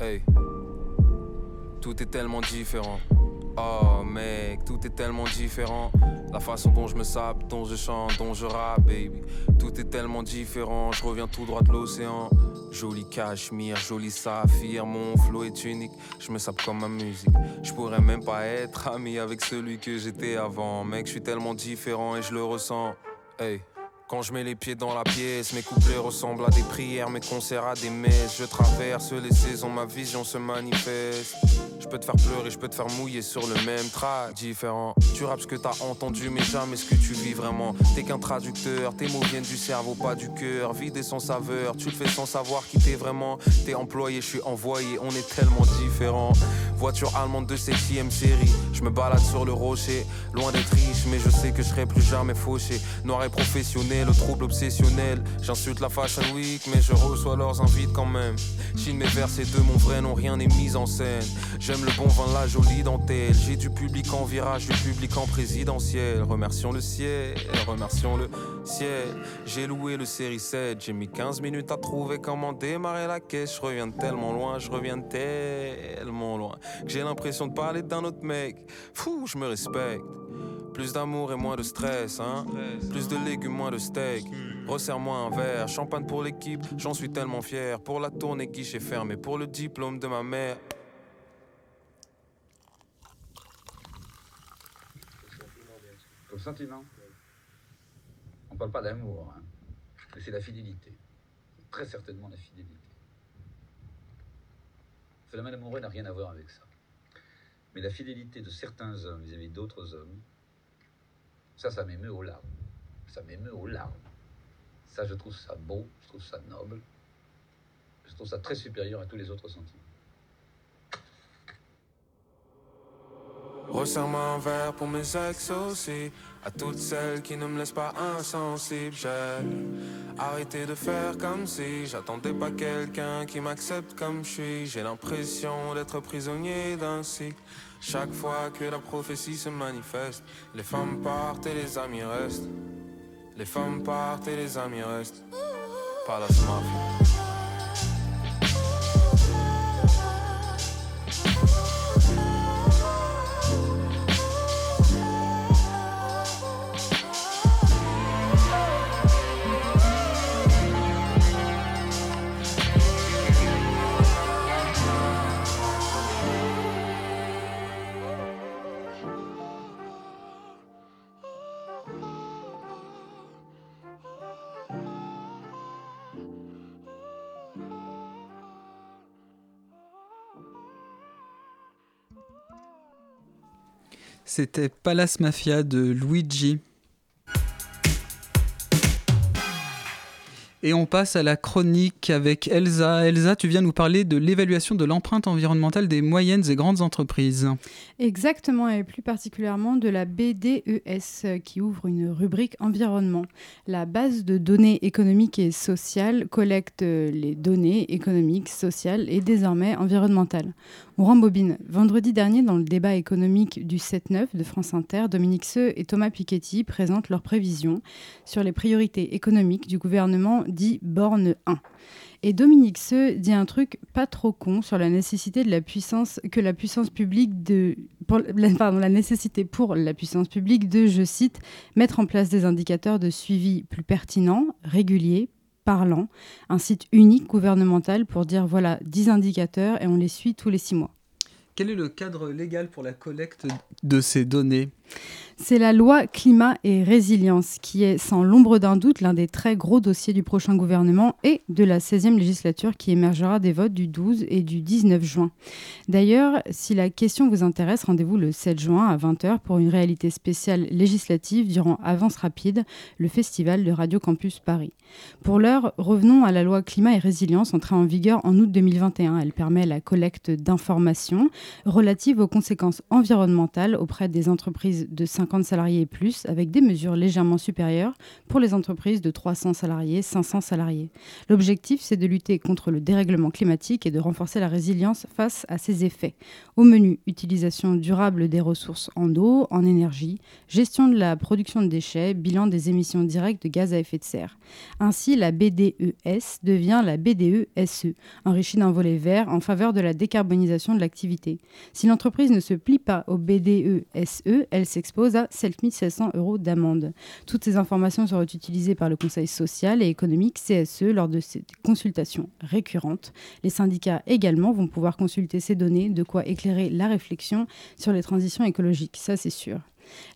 Hey, tout est tellement différent. Oh mec, tout est tellement différent. La façon dont je me sape, dont je chante, dont je rappe, baby. Tout est tellement différent, je reviens tout droit de l'océan. Joli cachemire, joli saphir, mon flow est unique. Je me sape comme ma musique. Je pourrais même pas être ami avec celui que j'étais avant. Mec, je suis tellement différent et je le ressens. Hey. Quand je mets les pieds dans la pièce, mes couplets ressemblent à des prières, mes concerts à des messes. Je traverse les saisons, ma vision se manifeste. Je peux te faire pleurer, je peux te faire mouiller sur le même track différent. Tu rappes ce que t'as entendu, mais jamais ce que tu vis vraiment. T'es qu'un traducteur, tes mots viennent du cerveau, pas du cœur. Vide et sans saveur, tu le fais sans savoir qui t'es vraiment. T'es employé, je suis envoyé, on est tellement différents. Voiture allemande de septième série, je me balade sur le rocher, loin d'être riche, mais je sais que je serai plus jamais fauché. Noir et professionnel le trouble obsessionnel. J'insulte la Fashion Week, mais je reçois leurs invites quand même. Chine mes versets de mon vrai nom, rien n'est mis en scène. J'aime le bon vin, la jolie dentelle. J'ai du public en virage, du public en présidentiel. Remercions le ciel, remercions le ciel. J'ai loué le série 7, j'ai mis 15 minutes à trouver comment démarrer la caisse. Je reviens tellement loin, je reviens tellement loin. J'ai l'impression de parler d'un autre mec. Fou, je me respecte. Plus d'amour et moins de stress, hein. Plus de légumes, moins de steak. Resserre-moi un verre, champagne pour l'équipe, j'en suis tellement fier. Pour la tournée guichet fermé, pour le diplôme de ma mère. Comme sentiment, on parle pas d'amour, hein. mais c'est la fidélité. Très certainement la fidélité. Le phénomène amoureux n'a rien à voir avec ça. Mais la fidélité de certains hommes vis-à-vis d'autres hommes, ça, ça m'émeut aux larmes. Ça m'émeut aux larmes. Ça, je trouve ça beau, je trouve ça noble. Je trouve ça très supérieur à tous les autres sentiments. Resserre-moi un verre pour mes ex aussi. À toutes celles qui ne me laissent pas insensible, j'ai arrêté de faire comme si j'attendais pas quelqu'un qui m'accepte comme je suis. J'ai l'impression d'être prisonnier d'un cycle. Chaque fois que la prophétie se manifeste, les femmes partent et les amis restent. Les femmes partent et les amis restent. Par la mafia. C'était Palace Mafia de Luigi. Et on passe à la chronique avec Elsa. Elsa, tu viens nous parler de l'évaluation de l'empreinte environnementale des moyennes et grandes entreprises. Exactement, et plus particulièrement de la BDES qui ouvre une rubrique environnement. La base de données économiques et sociales collecte les données économiques, sociales et désormais environnementales. On rembobine. Vendredi dernier, dans le débat économique du 7-9 de France Inter, Dominique Seux et Thomas Piketty présentent leurs prévisions sur les priorités économiques du gouvernement dit Borne 1. Et Dominique Seux dit un truc pas trop con sur la nécessité de la puissance que la puissance publique de pardon, la nécessité pour la puissance publique de, je cite, mettre en place des indicateurs de suivi plus pertinents, réguliers, parlant, un site unique gouvernemental pour dire voilà 10 indicateurs et on les suit tous les 6 mois. Quel est le cadre légal pour la collecte de ces données? C'est la loi climat et résilience qui est sans l'ombre d'un doute l'un des très gros dossiers du prochain gouvernement et de la 16e législature qui émergera des votes du 12 et du 19 juin. D'ailleurs, si la question vous intéresse, rendez-vous le 7 juin à 20h pour une réalité spéciale législative durant Avance Rapide, le festival de Radio Campus Paris. Pour l'heure, revenons à la loi climat et résilience entrée en vigueur en août 2021. Elle permet la collecte d'informations relatives aux conséquences environnementales auprès des entreprises de 50 salariés et plus, avec des mesures légèrement supérieures pour les entreprises de 300 salariés, 500 salariés. L'objectif, c'est de lutter contre le dérèglement climatique et de renforcer la résilience face à ses effets. Au menu, utilisation durable des ressources en eau, en énergie, gestion de la production de déchets, bilan des émissions directes de gaz à effet de serre. Ainsi, la BDES devient la BDESE, enrichie d'un volet vert en faveur de la décarbonisation de l'activité. Si l'entreprise ne se plie pas au BDESE, elle s'expose à 7600 euros d'amende. Toutes ces informations seront utilisées par le Conseil social et économique CSE lors de ces consultations récurrentes. Les syndicats également vont pouvoir consulter ces données, de quoi éclairer la réflexion sur les transitions écologiques, ça c'est sûr.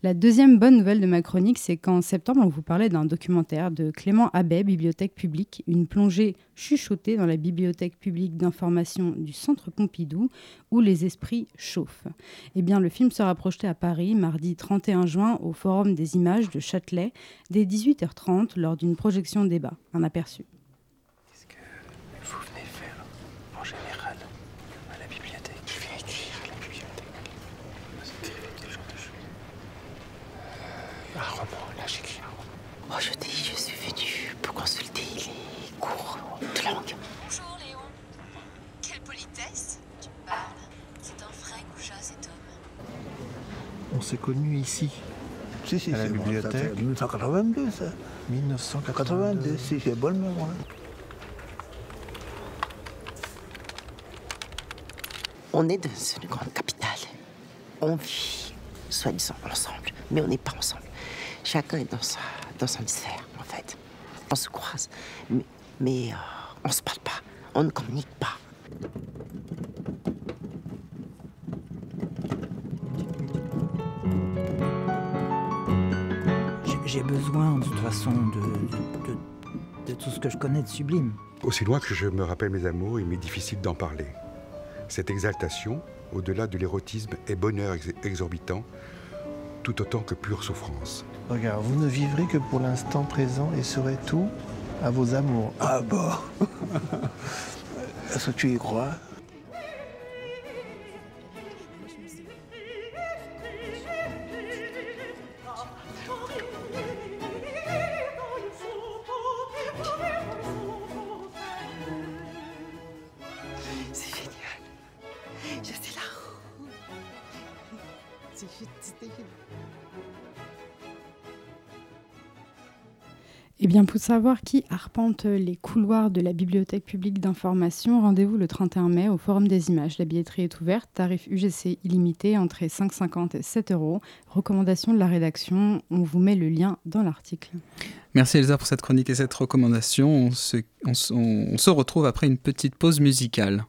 La deuxième bonne nouvelle de ma chronique, c'est qu'en septembre, on vous parlait d'un documentaire de Clément Abbé, Bibliothèque publique, une plongée chuchotée dans la bibliothèque publique d'information du Centre Pompidou, où les esprits chauffent. Eh bien, le film sera projeté à Paris, mardi 31 juin, au Forum des images de Châtelet, dès 18h30, lors d'une projection débat. Un aperçu. Oh, je dis, je suis venue pour consulter les cours de langue. Bonjour Léon. Quelle politesse Tu me parles. C'est un vrai goujat cet homme. On s'est connus ici. Si, si, à la bon, bibliothèque. fait 1982, ça. 1982. 82, si j'ai bonne mémoire. On est dans une grande capitale. On vit, soi-disant, ensemble, mais on n'est pas ensemble. Chacun est dans, sa, dans son sphère, en fait. On se croise, mais, mais euh, on se parle pas, on ne communique pas. J'ai- J'ai besoin, de toute façon, de, de- de- de tout ce que je connais de sublime. Aussi loin que je me rappelle mes amours, il m'est difficile d'en parler. Cette exaltation, au-delà de l'érotisme, est bonheur ex- exorbitant, tout autant que pure souffrance. Regarde, vous ne vivrez que pour l'instant présent et serez tout à vos amours. Ah bon? Est-ce que tu y crois? Pour savoir qui arpente les couloirs de la Bibliothèque publique d'information, rendez-vous le 31 mai au Forum des images. La billetterie est ouverte, tarif UGC illimité, entrée 5,50 et 7 euros. Recommandation de la rédaction, on vous met le lien dans l'article. Merci Elsa pour cette chronique et cette recommandation. On se retrouve après une petite pause musicale.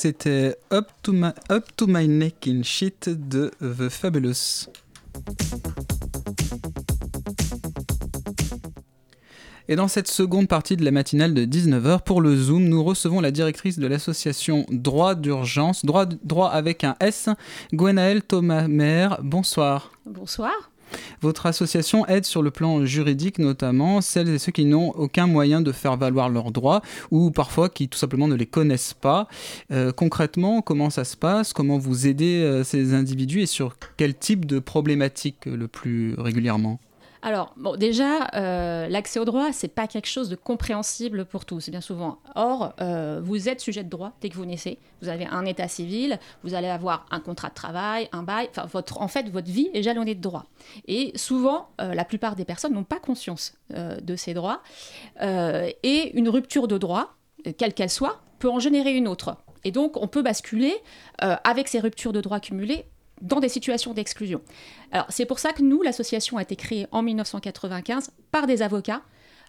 C'était Up, to My- Up to My Neck in Shit de The Fabulous. Et dans cette seconde partie de la matinale de 19h, pour le Zoom, nous recevons la directrice de l'association Droit d'urgence, droit, droit avec un S, Gwenaëlle Thomas-Mer. Bonsoir. Bonsoir. Votre association aide sur le plan juridique notamment celles et ceux qui n'ont aucun moyen de faire valoir leurs droits ou parfois qui tout simplement ne les connaissent pas. Euh, concrètement, comment ça se passe? Comment vous aidez euh, ces individus et sur quel type de problématiques euh, le plus régulièrement? Alors, bon, déjà, euh, l'accès au droit, c'est pas quelque chose de compréhensible pour tous, bien souvent. Or, euh, vous êtes sujet de droit dès que vous naissez. Vous avez un état civil, vous allez avoir un contrat de travail, un bail. En fait, votre vie est jalonnée de droits. Et souvent, euh, la plupart des personnes n'ont pas conscience de ces droits. Et une rupture de droit, quelle qu'elle soit, peut en générer une autre. Et donc, on peut basculer avec ces ruptures de droits cumulées dans des situations d'exclusion. Alors, c'est pour ça que nous, l'association a été créée en 1995 par des avocats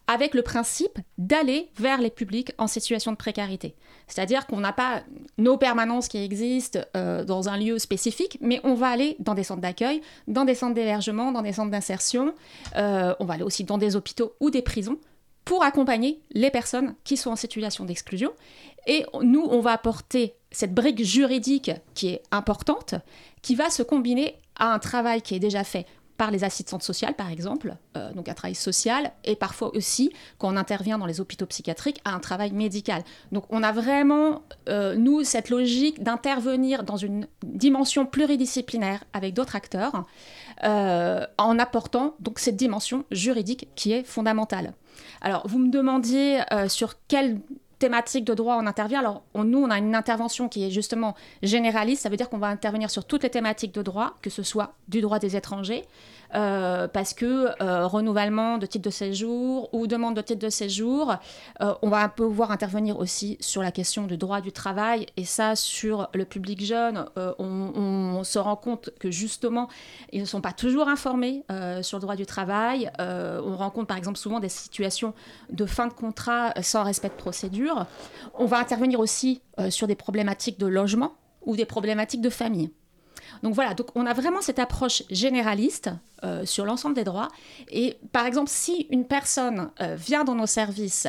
avec le principe d'aller vers les publics en situation de précarité. C'est-à-dire qu'on n'a pas nos permanences qui existent euh, dans un lieu spécifique, mais on va aller dans des centres d'accueil, dans des centres d'hébergement, dans des centres d'insertion, euh, on va aller aussi dans des hôpitaux ou des prisons pour accompagner les personnes qui sont en situation d'exclusion. Et nous, on va apporter cette brique juridique qui est importante, qui va se combiner à un travail qui est déjà fait par les assistantes sociales, par exemple, euh, donc un travail social, et parfois aussi, quand on intervient dans les hôpitaux psychiatriques, à un travail médical. Donc on a vraiment, euh, nous, cette logique d'intervenir dans une dimension pluridisciplinaire avec d'autres acteurs, euh, en apportant donc cette dimension juridique qui est fondamentale. Alors, vous me demandiez sur quelle thématique de droit on intervient. Alors, on- nous, on a une intervention qui est justement généraliste. Ça veut dire qu'on va intervenir sur toutes les thématiques de droit, que ce soit du droit des étrangers, euh, parce que euh, renouvellement de titre de séjour ou demande de titre de séjour, euh, on va pouvoir intervenir aussi sur la question du droit du travail. Et ça, sur le public jeune, on, se rend compte que justement, ils ne sont pas toujours informés sur le droit du travail. On rencontre par exemple souvent des situations de fin de contrat sans respect de procédure. On va intervenir aussi sur des problématiques de logement ou des problématiques de famille. Donc voilà, donc on a vraiment cette approche généraliste euh, sur l'ensemble des droits. Et par exemple, si une personne euh, vient dans nos services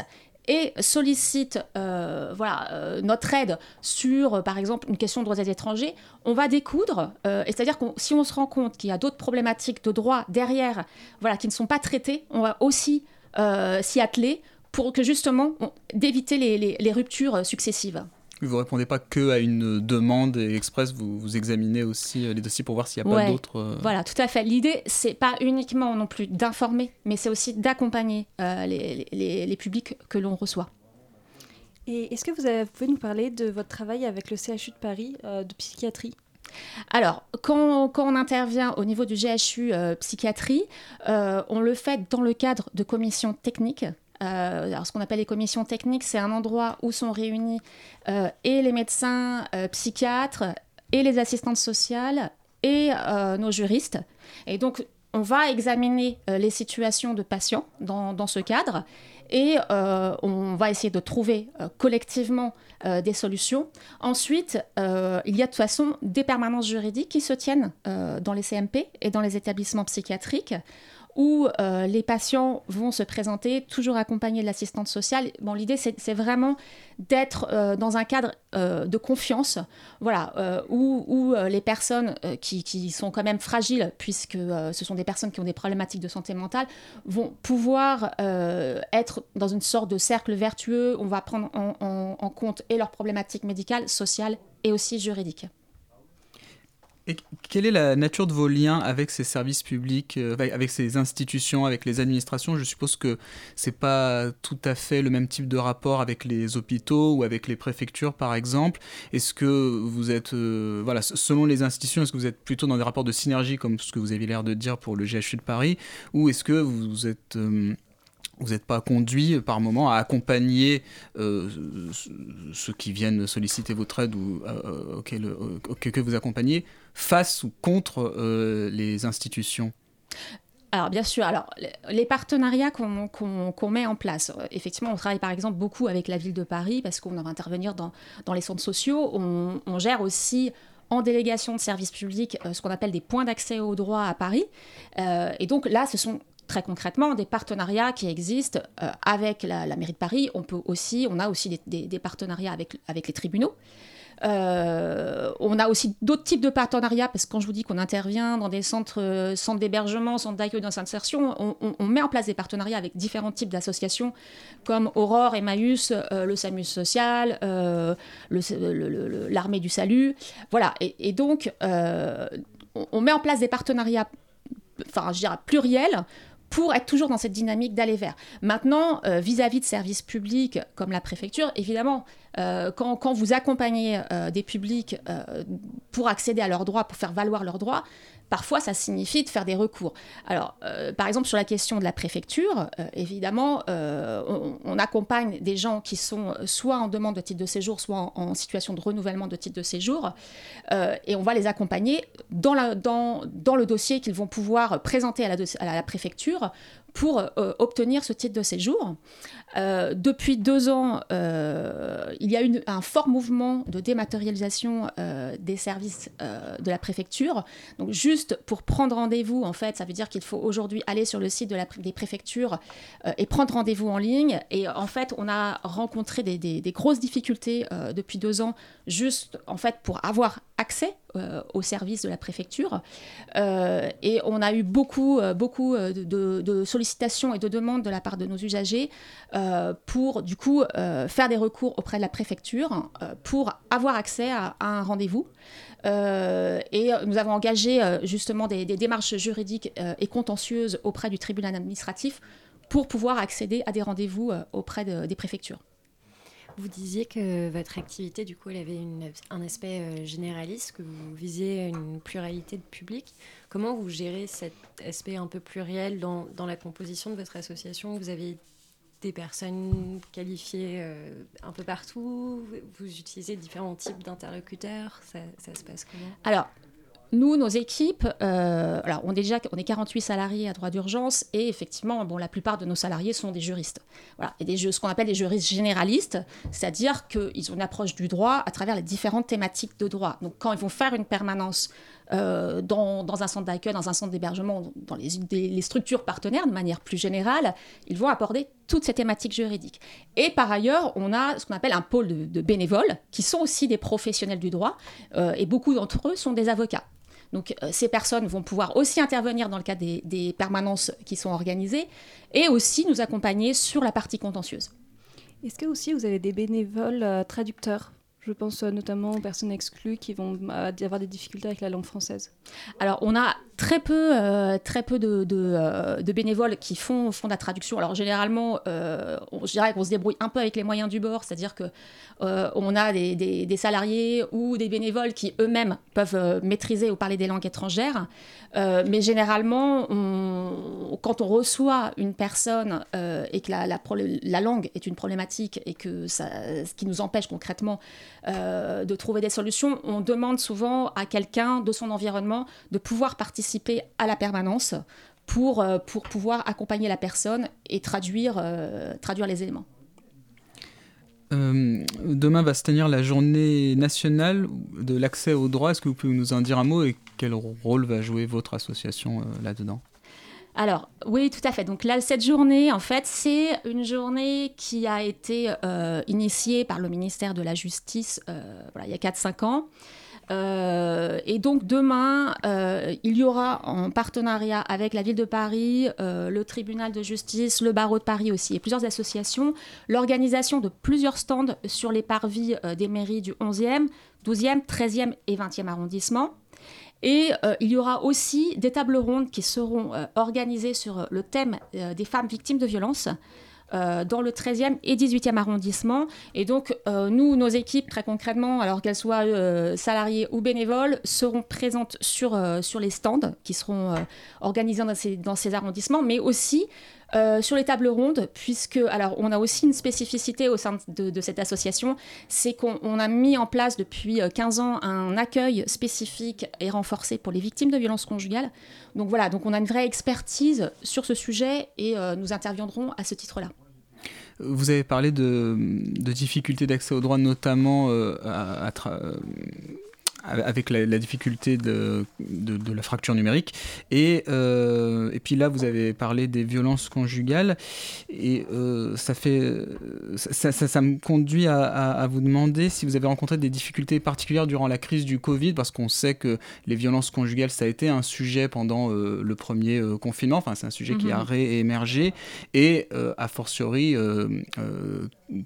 et sollicite euh, voilà, notre aide sur, par exemple, une question de droits des étrangers, on va découdre. c'est-à-dire que si on se rend compte qu'il y a d'autres problématiques de droit derrière voilà, qui ne sont pas traitées, on va aussi s'y atteler pour que justement, d'éviter les- ruptures successives. Vous répondez pas que à une demande et express, vous, vous examinez aussi euh, les dossiers pour voir s'il n'y a pas d'autres. euh, Voilà, tout à fait. L'idée, c'est pas uniquement non plus d'informer, mais c'est aussi d'accompagner euh, les, les- les publics que l'on reçoit. Et est-ce que vous, avez- vous pouvez nous parler de votre travail avec le CHU de Paris euh, de psychiatrie? Alors, quand, quand on intervient au niveau du GHU euh, psychiatrie, euh, on le fait dans le cadre de commissions techniques. Euh, alors, ce qu'on appelle les commissions techniques, c'est un endroit où sont réunis euh, et les médecins euh, psychiatres et les assistantes sociales et nos juristes. Et donc, on va examiner les situations de patients dans, ce cadre et on va essayer de trouver collectivement des solutions. Ensuite, il y a de toute façon des permanences juridiques qui se tiennent dans les CMP et dans les établissements psychiatriques. Où euh, les patients vont se présenter, toujours accompagnés de l'assistante sociale. Bon, l'idée, c'est vraiment d'être euh, dans un cadre euh, de confiance, voilà, où, les personnes qui, sont quand même fragiles, puisque ce sont des personnes qui ont des problématiques de santé mentale, vont pouvoir être dans une sorte de cercle vertueux. On va prendre en, en- en compte et leurs problématiques médicales, sociales et aussi juridiques. Quelle est la nature de vos liens avec ces services publics, euh, avec ces institutions, avec les administrations? Je suppose que c'est pas tout à fait le même type de rapport avec les hôpitaux ou avec les préfectures, par exemple. Est-ce que vous êtes, euh, voilà, selon les institutions, est-ce que vous êtes plutôt dans des rapports de synergie, comme ce que vous avez l'air de dire pour le GHU de Paris, ou est-ce que vous êtes euh, vous n'êtes pas conduit euh, par moment à accompagner euh, ceux- qui viennent solliciter votre aide ou euh, euh, que, que vous accompagnez face ou contre les institutions? Alors bien sûr, alors les- partenariats qu'on met en place, effectivement, on travaille par exemple beaucoup avec la ville de Paris parce qu'on va intervenir dans, dans les centres sociaux. On, gère aussi en délégation de services publics ce qu'on appelle des points d'accès au droit à Paris. Et donc là, ce sont très concrètement des partenariats qui existent euh, avec la, mairie de Paris. On peut aussi, on a aussi des, partenariats avec, avec les tribunaux. Euh, on a aussi d'autres types de partenariats, parce que quand je vous dis qu'on intervient dans des centres, euh, centres d'hébergement, centres d'accueil d'insertion, on, on- on met en place des partenariats avec différents types d'associations, comme Aurore, Emmaüs, euh, le SAMUS social, l'armée du salut. Voilà, et, donc on, on met en place des partenariats, enfin je dirais pluriels, pour être toujours dans cette dynamique d'aller vers. Maintenant, euh, vis-à-vis de services publics comme la préfecture, évidemment, euh, quand, vous accompagnez euh, des publics pour accéder à leurs droits, pour faire valoir leurs droits, parfois ça signifie de faire des recours. Alors, euh, par exemple, sur la question de la préfecture, euh, évidemment, euh, on, accompagne des gens qui sont soit en demande de titre de séjour, soit en, situation de renouvellement de titre de séjour, et on va les accompagner dans, le dossier qu'ils vont pouvoir présenter à la préfecture pour euh, obtenir ce titre de séjour. Euh, depuis deux ans, euh, il y a eu un fort mouvement de dématérialisation des services de la préfecture. Donc juste pour prendre rendez-vous, en fait, ça veut dire qu'il faut aujourd'hui aller sur le site des préfectures et prendre rendez-vous en ligne. Et en fait, on a rencontré des, des- grosses difficultés depuis deux ans, juste en fait pour avoir accès euh, aux services de la préfecture. Euh, et on a eu beaucoup, euh, beaucoup euh, de, sollicitations et de demandes de la part de nos usagers pour, du coup, faire des recours auprès de la préfecture pour avoir accès à, un rendez-vous. Et nous avons engagé justement des, démarches juridiques et contentieuses auprès du tribunal administratif pour pouvoir accéder à des rendez-vous auprès de- des préfectures. Vous disiez que votre activité, du coup, elle avait un aspect euh, généraliste, que vous visiez une pluralité de publics. Comment vous gérez cet aspect un peu pluriel dans, dans la composition de votre association? Vous avez des personnes qualifiées euh, un peu partout? Vous utilisez différents types d'interlocuteurs? Ça, ça se passe comment? Alors, nous, nos équipes, euh, on est déjà on est 48 salariés à droit d'urgence et effectivement, bon, la plupart de nos salariés sont des juristes. Voilà, et des ce qu'on appelle des juristes généralistes, c'est-à-dire qu'ils ont une approche du droit à travers les différentes thématiques de droit. Donc, quand ils vont faire une permanence euh, dans, dans un centre d'accueil, dans un centre d'hébergement, dans les, structures partenaires de manière plus générale, ils vont aborder toutes ces thématiques juridiques. Et par ailleurs, on a ce qu'on appelle un pôle de, de bénévoles, qui sont aussi des professionnels du droit, euh, et beaucoup d'entre eux sont des avocats. Donc euh, ces personnes vont pouvoir aussi intervenir dans le cadre des, permanences qui sont organisées, et aussi nous accompagner sur la partie contentieuse. Est-ce que aussi vous avez des bénévoles euh, traducteurs? Je pense euh, notamment aux personnes exclues qui vont avoir des difficultés avec la langue française. Alors, on a très peu, euh, très peu euh, de bénévoles qui font, font de la traduction. Alors, généralement, je dirais qu'on se débrouille un peu avec les moyens du bord, c'est-à-dire que euh, on a des, salariés ou des bénévoles qui eux-mêmes peuvent maîtriser ou parler des langues étrangères. Mais généralement, quand on reçoit une personne et que la, langue est une problématique et que ce qui nous empêche concrètement euh, de trouver des solutions, on demande souvent à quelqu'un de son environnement de pouvoir participer à la permanence pour, euh, pour pouvoir accompagner la personne et traduire, euh, traduire les éléments. Demain va se tenir la journée nationale de l'accès au droit. Est-ce que vous pouvez nous en dire un mot et quel rôle va jouer votre association là-dedans? Alors, oui, tout à fait. Donc là, cette journée, en fait, c'est une journée qui a été euh, initiée par le ministère de la Justice euh, il y a 4-5 ans. Euh, et donc demain, il y aura en partenariat avec la ville de Paris, le tribunal de justice, le barreau de Paris aussi, et plusieurs associations, l'organisation de plusieurs stands sur les parvis des mairies du 11e, 12e, 13e et 20e arrondissement. Et euh, il y aura aussi des tables rondes qui seront euh, organisées sur le thème euh, des femmes victimes de violences. euh, dans le 13e et 18e arrondissement. Et donc, euh, nous, nos équipes, très concrètement, alors qu'elles soient euh, salariées ou bénévoles, seront présentes sur, euh, les stands qui seront euh, organisés dans ces, dans ces arrondissements, mais aussi euh, sur les tables rondes, puisque, alors, on a aussi une spécificité au sein de, cette association, c'est qu'on on a mis en place depuis euh, 15 ans un accueil spécifique et renforcé pour les victimes de violences conjugales. Donc voilà, donc on a une vraie expertise sur ce sujet et euh, nous interviendrons à ce titre-là. Vous avez parlé de, difficultés d'accès aux droits, notamment euh, à- à euh, avec la, la difficulté de, de- de la fracture numérique. Et, euh, et puis là, vous avez parlé des violences conjugales. Et euh, ça, fait, ça, ça- ça me conduit à, à- à vous demander si vous avez rencontré des difficultés particulières durant la crise du Covid, parce qu'on sait que les violences conjugales, ça a été un sujet pendant euh, le premier confinement. Enfin, c'est un sujet qui a Mhm. réémergé. Et a fortiori,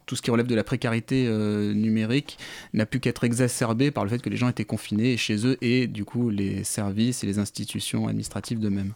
tout ce qui relève de la précarité euh, numérique n'a pu qu'être exacerbé par le fait que les gens étaient confinés chez eux et du coup les services et les institutions administratives d'eux-mêmes.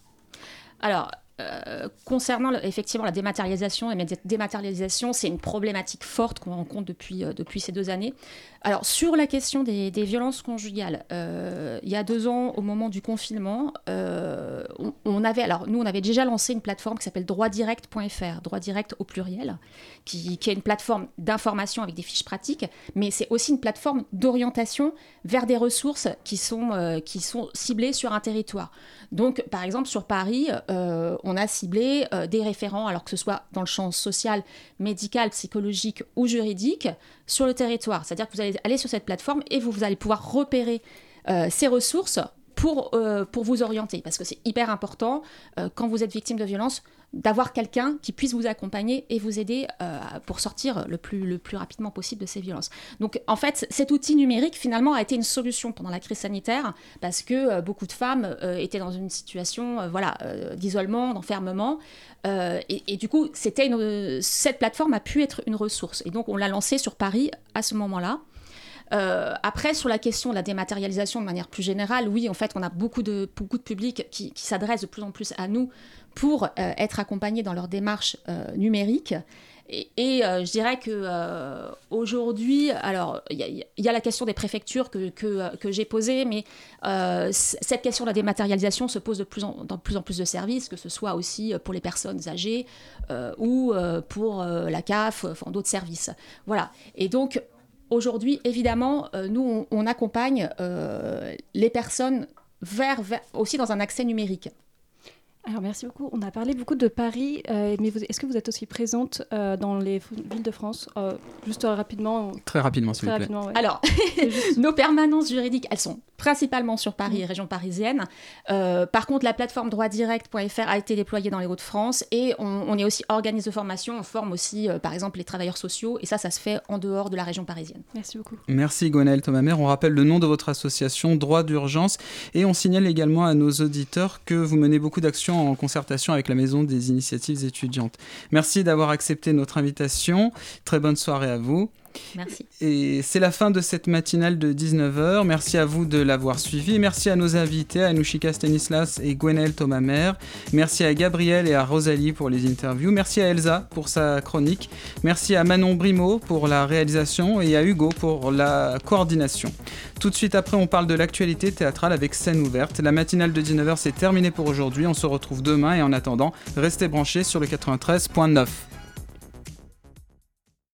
Alors, euh, concernant effectivement la dématérialisation, médi- dématérialisation, c'est une problématique forte qu'on rencontre depuis, euh, depuis ces deux années. Alors, sur la question des, violences conjugales, euh, il y a deux ans, au moment du confinement, on, on avait, alors nous, on avait déjà lancé une plateforme qui s'appelle droitdirect.fr, droit direct au pluriel, qui, est une plateforme d'information avec des fiches pratiques, mais c'est aussi une plateforme d'orientation vers des ressources qui sont, qui sont ciblées sur un territoire. Donc, par exemple, sur Paris, euh, on a ciblé euh, des référents, alors que ce soit dans le champ social, médical, psychologique ou juridique, sur le territoire. C'est-à-dire que vous allez aller sur cette plateforme et vous, allez pouvoir repérer euh, ces ressources pour, euh, pour vous orienter. Parce que c'est hyper important, quand vous êtes victime de violence, d'avoir quelqu'un qui puisse vous accompagner et vous aider euh, pour sortir le plus, le plus rapidement possible de ces violences. Donc en fait, cet outil numérique finalement a été une solution pendant la crise sanitaire parce que euh, beaucoup de femmes euh, étaient dans une situation voilà, d'isolement, d'enfermement. Et, et du coup, c'était cette plateforme a pu être une ressource. Et donc on l'a lancée sur Paris à ce moment-là. Euh, après, sur la question de la dématérialisation de manière plus générale, oui, en fait, on a beaucoup de, beaucoup de publics qui, s'adressent de plus en plus à nous pour euh, être accompagnés dans leur démarche euh, numérique. Et, euh, je dirais que aujourd'hui, alors il y, a- la question des préfectures que, que, j'ai posée, mais cette question de la dématérialisation se pose de plus en, dans plus en plus de services, que ce soit aussi pour les personnes âgées ou pour la CAF, enfin d'autres services. Voilà. Et donc aujourd'hui, évidemment, euh, nous on, on accompagne euh, les personnes vers, vers- aussi dans un accès numérique. Alors merci beaucoup. On a parlé beaucoup de Paris, euh, mais est-ce que vous êtes aussi présente euh, dans les villes de France Euh, Juste rapidement? Très rapidement, s'il vous plaît. ouais. Alors, nos permanences juridiques, elles sont principalement sur Paris et région parisienne. Euh, par contre, la plateforme droitdirect.fr a été déployée dans les Hauts-de-France et on, on est aussi organisme de formation. On forme aussi, euh, par exemple, les travailleurs sociaux et ça, ça se fait en dehors de la région parisienne. Merci beaucoup. Merci Gwenaëlle Thomas-Mère. On rappelle le nom de votre association Droit d'urgence et on signale également à nos auditeurs que vous menez beaucoup d'actions en concertation avec la Maison des initiatives étudiantes. Merci d'avoir accepté notre invitation. Très bonne soirée à vous. Merci. Et c'est la fin de cette matinale de 19h. Merci à vous de l'avoir suivi. Merci à nos invités, à Anushika Stanislas et Gwenaëlle Thomas-Mère. Merci à Gabriel et à Rosalie pour les interviews. Merci à Elsa pour sa chronique. Merci à Manon Brimaud pour la réalisation et à Hugo pour la coordination. Tout de suite après, on parle de l'actualité théâtrale avec scène ouverte. La matinale de 19h, c'est terminé pour aujourd'hui. On se retrouve demain et en attendant, restez branchés sur le 93.9.